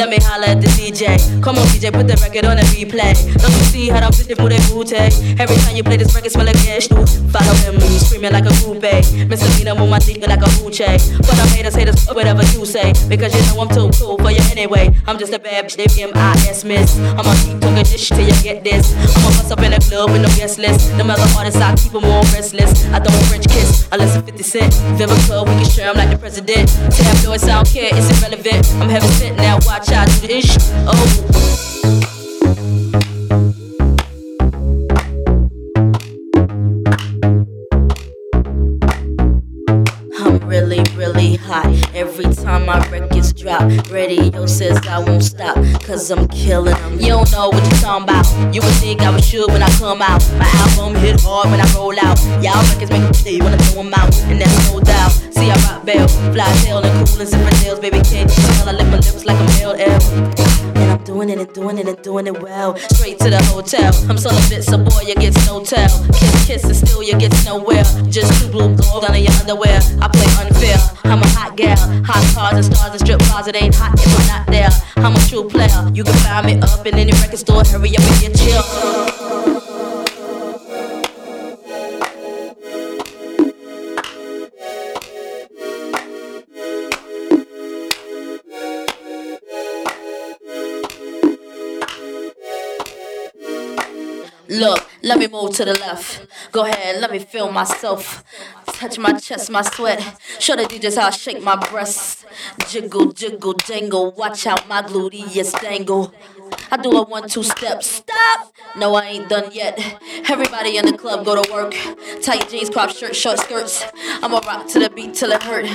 Let me holler at the DJ. Come on, DJ, put the record on a replay. Don't you see how I'm fishing for that booty? Every time you play this record, smell like cash too. Follow him, screaming like a coupe. Eh? Misdemeanor with my dick like a hoochie. But I'm haters, haters, whatever you say. Because you know I'm too cool for you anyway. I'm just a bad bitch, M-I-S miss. I'ma keep talking this shit till you get this. I'ma bust up in a club with no guest list. The other artists, I keep them all restless. I don't French kiss unless it's 50 cent. A club, we can share them like the president. Tabloids, I don't care, it's irrelevant. I'm heaven sent now, watch out, do this. Oh. Drop, radio says I won't stop. Cause I'm killing them. You don't know what you're talking about. You would think I was sure when I come out. My album hit hard when I roll out. Y'all records make me play when I throw them out. And that's no doubt. See, I rock bell, fly tail, and cool and zipper nails. Baby, can't you tell I lick my lips like a male L? Doing it and doing it and doing it well. Straight to the hotel. I'm celibate, so boy, you get no tell. Kiss, kiss, and still you get nowhere. Just two blue balls in your underwear. I play unfair. I'm a hot gal. Hot cars and stars and strip bars. It ain't hot if I'm not there. I'm a true player. You can find me up in any record store. Hurry up and get chill. Look, let me move to the left. Go ahead, let me feel myself. Touch my chest, my sweat. Show the DJs how I shake my breasts. Jiggle, jiggle, jangle. Watch out my gluteus dangle. I do a one, two step. Stop! No, I ain't done yet. Everybody in the club go to work. Tight jeans, crop shirt, short skirts. I'ma rock to the beat till it hurt.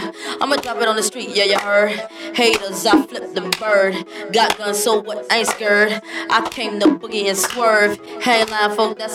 I'ma drop it on the street, yeah, you heard. Haters, I flip the bird. Got guns, so what? I ain't scared. I came to boogie and swerve. Headline folk, that's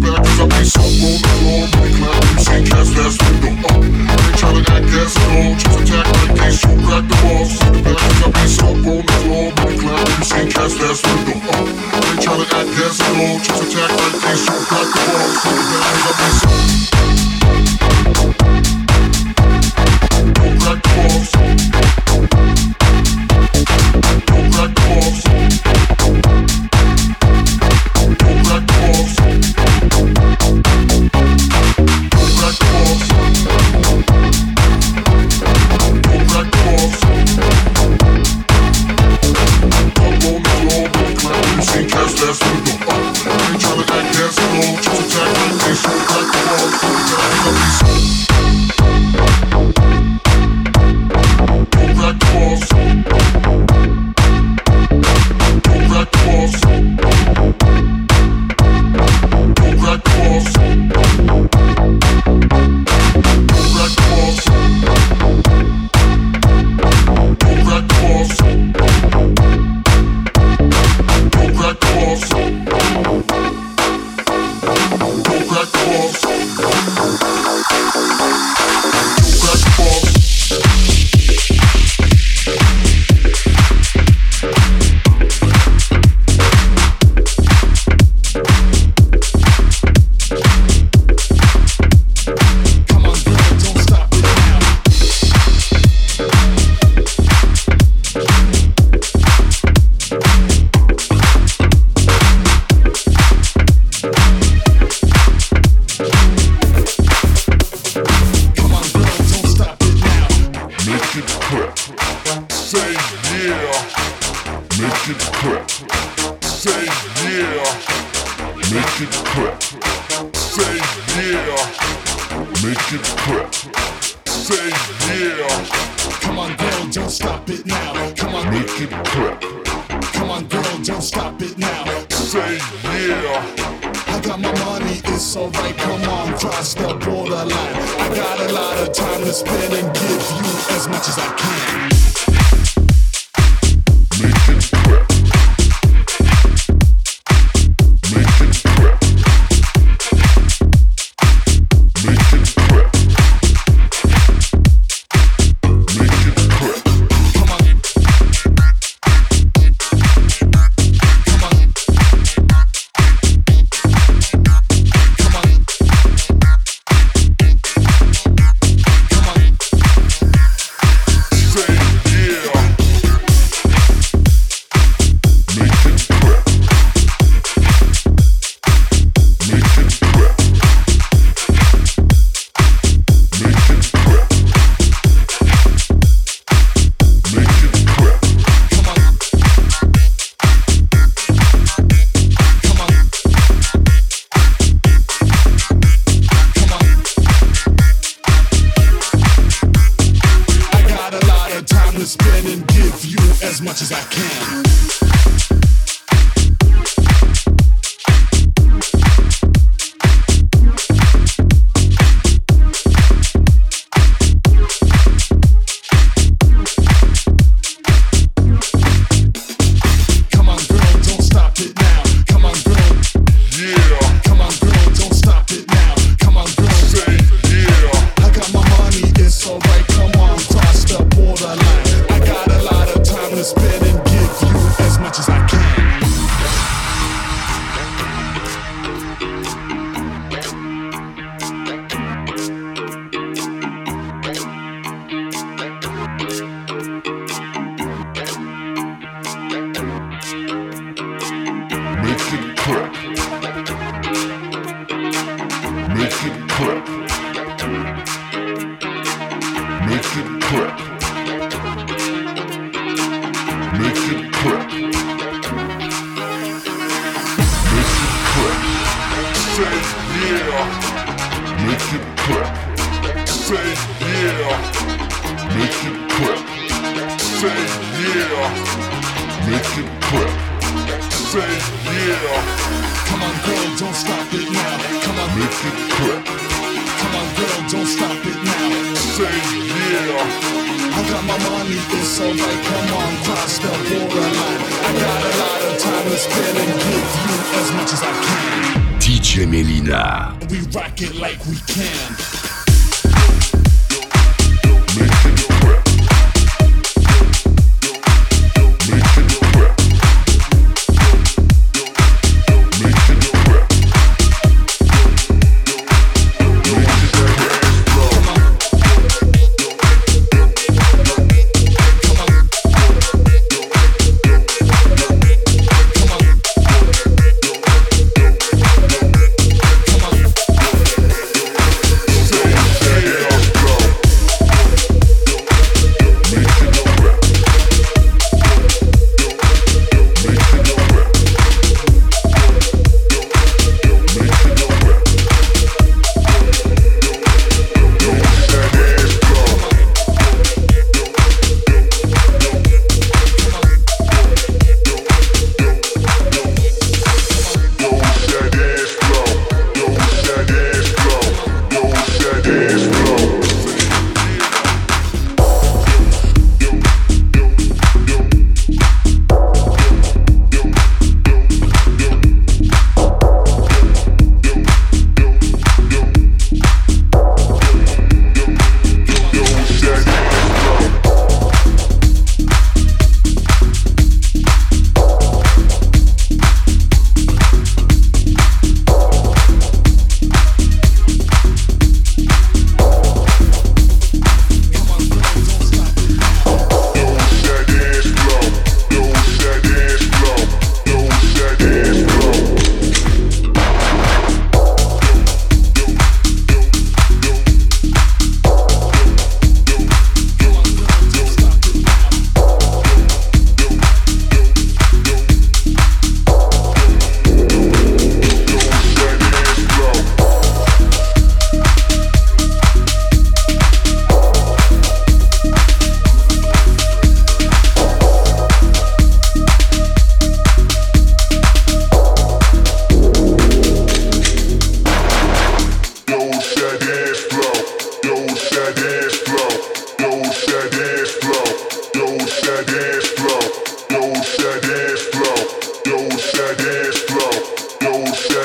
the back, cause I be Say yeah, make it clap. Say yeah, make it clap. Say yeah, make it clap. Say yeah. Come on, girl, don't stop it now. Come on, make it clap. Come on, girl, don't stop it now. Say yeah. I got my money, it's alright, come on, cross the borderline. I got a lot of time to spend and give you as much as I can.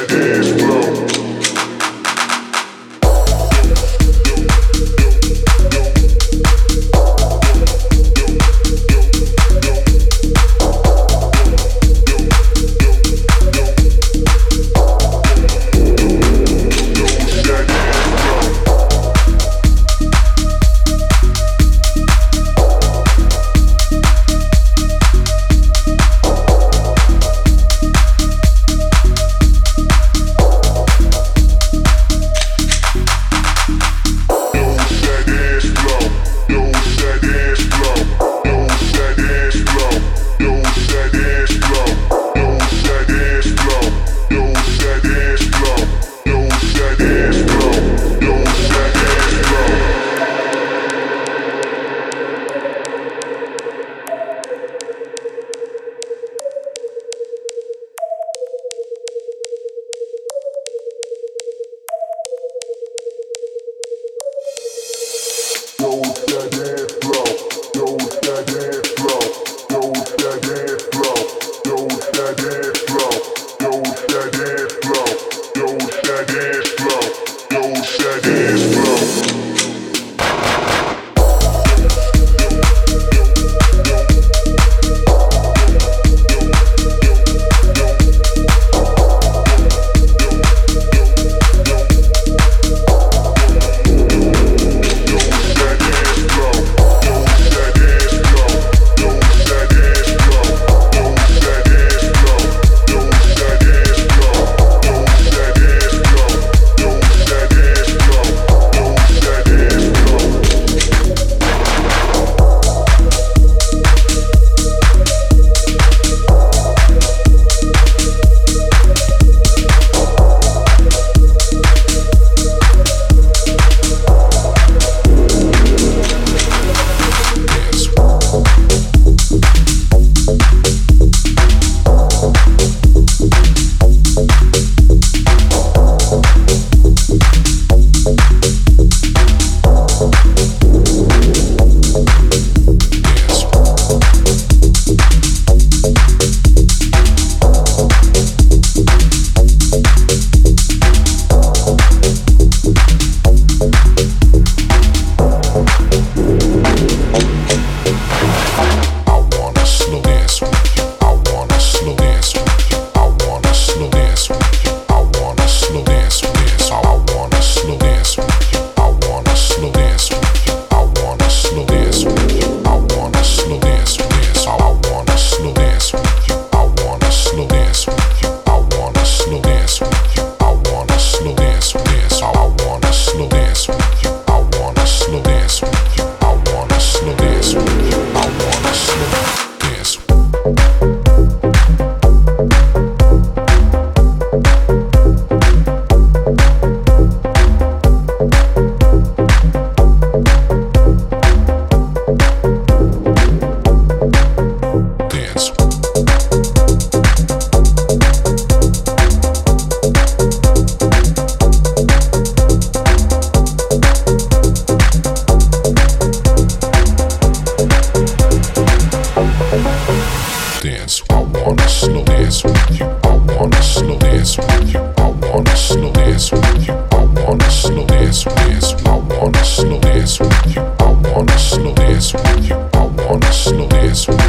dance floor. with you. I wanna slow dance with you. I wanna slow dance. I wanna slow with you. I wanna slow with you. I wanna slow with you.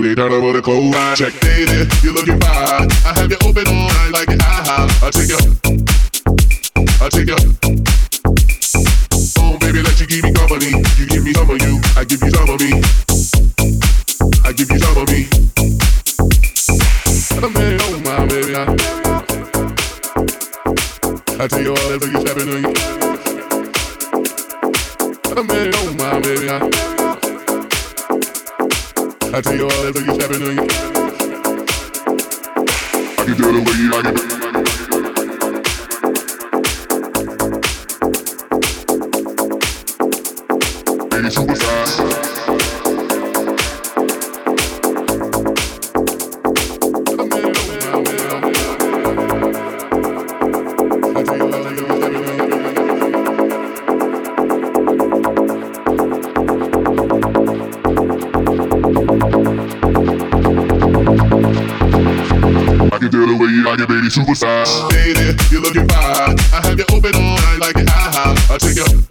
I till they turn over the clothes. Check lady, you're looking fine. I have you open all night like an IHOP. I'll take you. I'll take you. Oh, baby, let you keep me company. You give me some of you. I give you some of me. I give you some of me. Oh, man, oh, my baby. I, I tell you all that, you stepping on you. Oh, man, oh, my baby. I, I tell you all that you stepping on you. I can tell the way you like it. Superstar. Lady, you're looking fine. I have you open all night like an IHOP. I'll take you.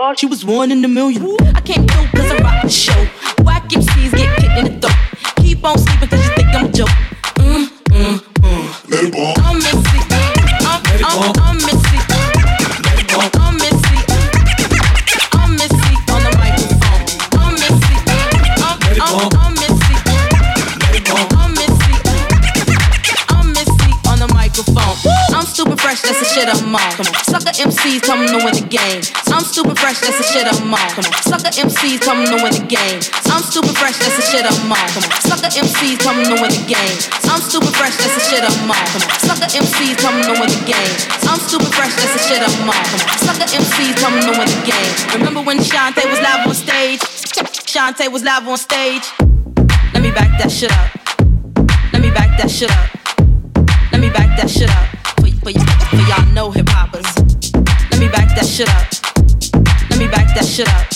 God, she was one in a million. I can't do cause I rock the show. Whack MCs get kicked in the throat. Keep on sleeping cause you think I'm a joke. Mm, mm, mm. Let it ball. I'm Missy. I'm, I'm, I'm Missy. I'm Missy. I'm Missy on the microphone. I'm Missy. I'm, I'm, I'm Missy. I'm Missy. I'm Missy on the microphone. I'm stupid fresh, that's the shit I'm on. Sucker MCs come to win the game. I'm stupid fresh, that's the shit I'm on. Sucker MCs come to win the game. I'm stupid fresh, that's the shit I'm on. Sucker MCs come to win the game. I'm stupid fresh, that's the shit I'm on. Sucker MCs come to win the game. I'm stupid fresh, that's the shit I'm on. Sucker MCs come to win the game. Remember when Shantae was live on stage? Shantae was live on stage. Let me back that shit up. Let me back that shit up. Let me back that shit up. For, for, for y'all know hip hoppers. Let me back that shit up. Let me back that shit up.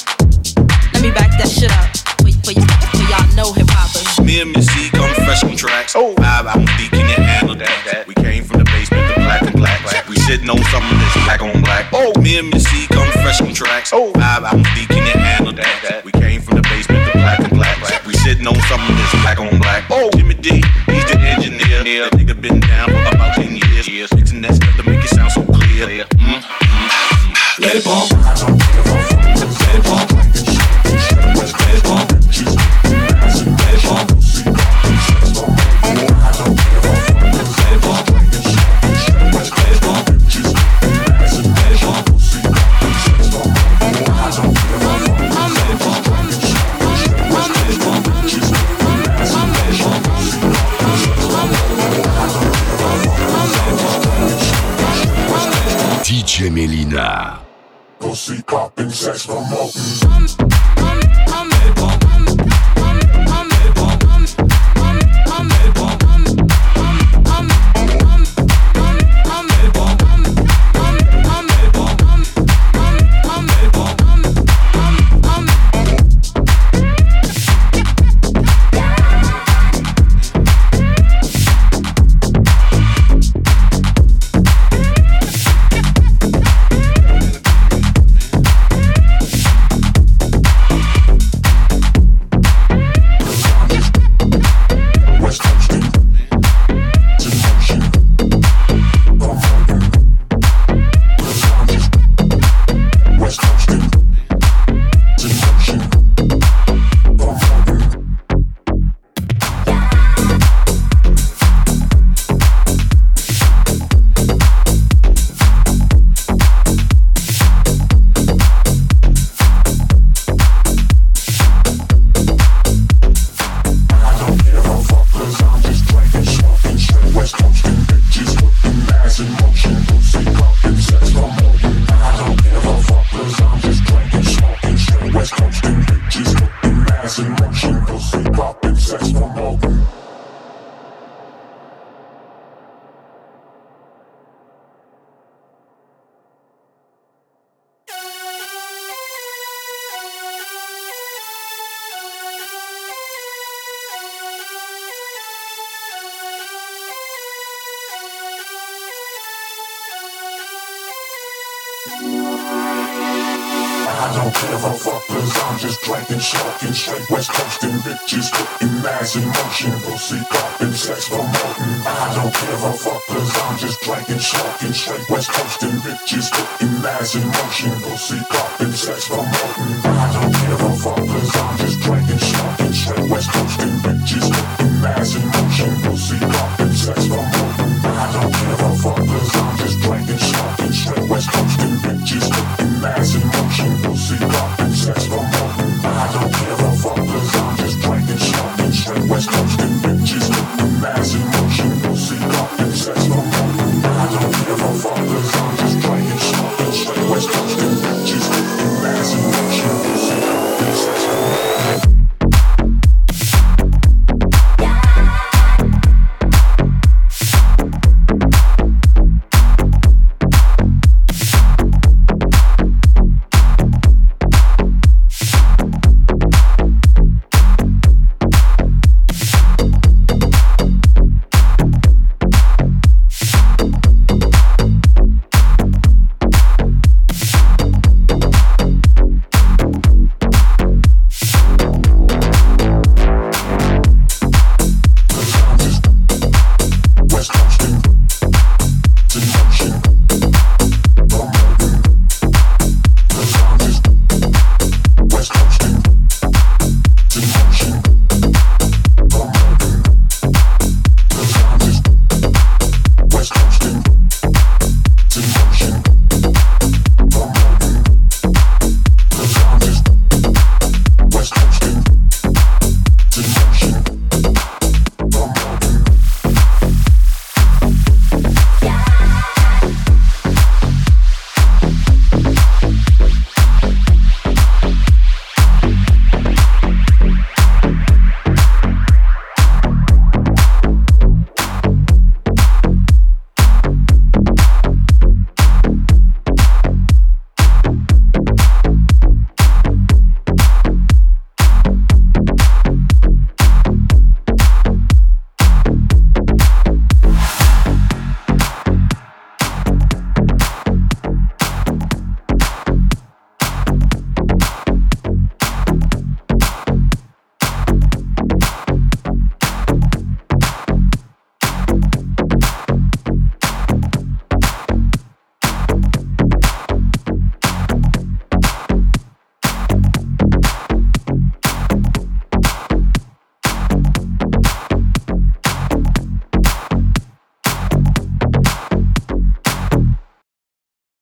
Let me back that shit up. For, for, y- for y'all know hip hoppers. Me and Missy come fresh on tracks. Oh. Five album deep, can you handle that? We came from the basement, the black and black. We sitting on something that's black on black. Oh. Me and Missy come fresh on tracks. Oh. Smoking, straight west coasting bitches, putting ass in motion, pussy popping, sex promoting. I don't give a fuck cause I'm just drinking, smoking, straight west coasting bitches, putting ass in motion, pussy popping, sex promoting. I don't give a fuck cause I'm just drinking, smoking, straight west coasting bitches, putting ass in motion, pussy popping, sex promoting.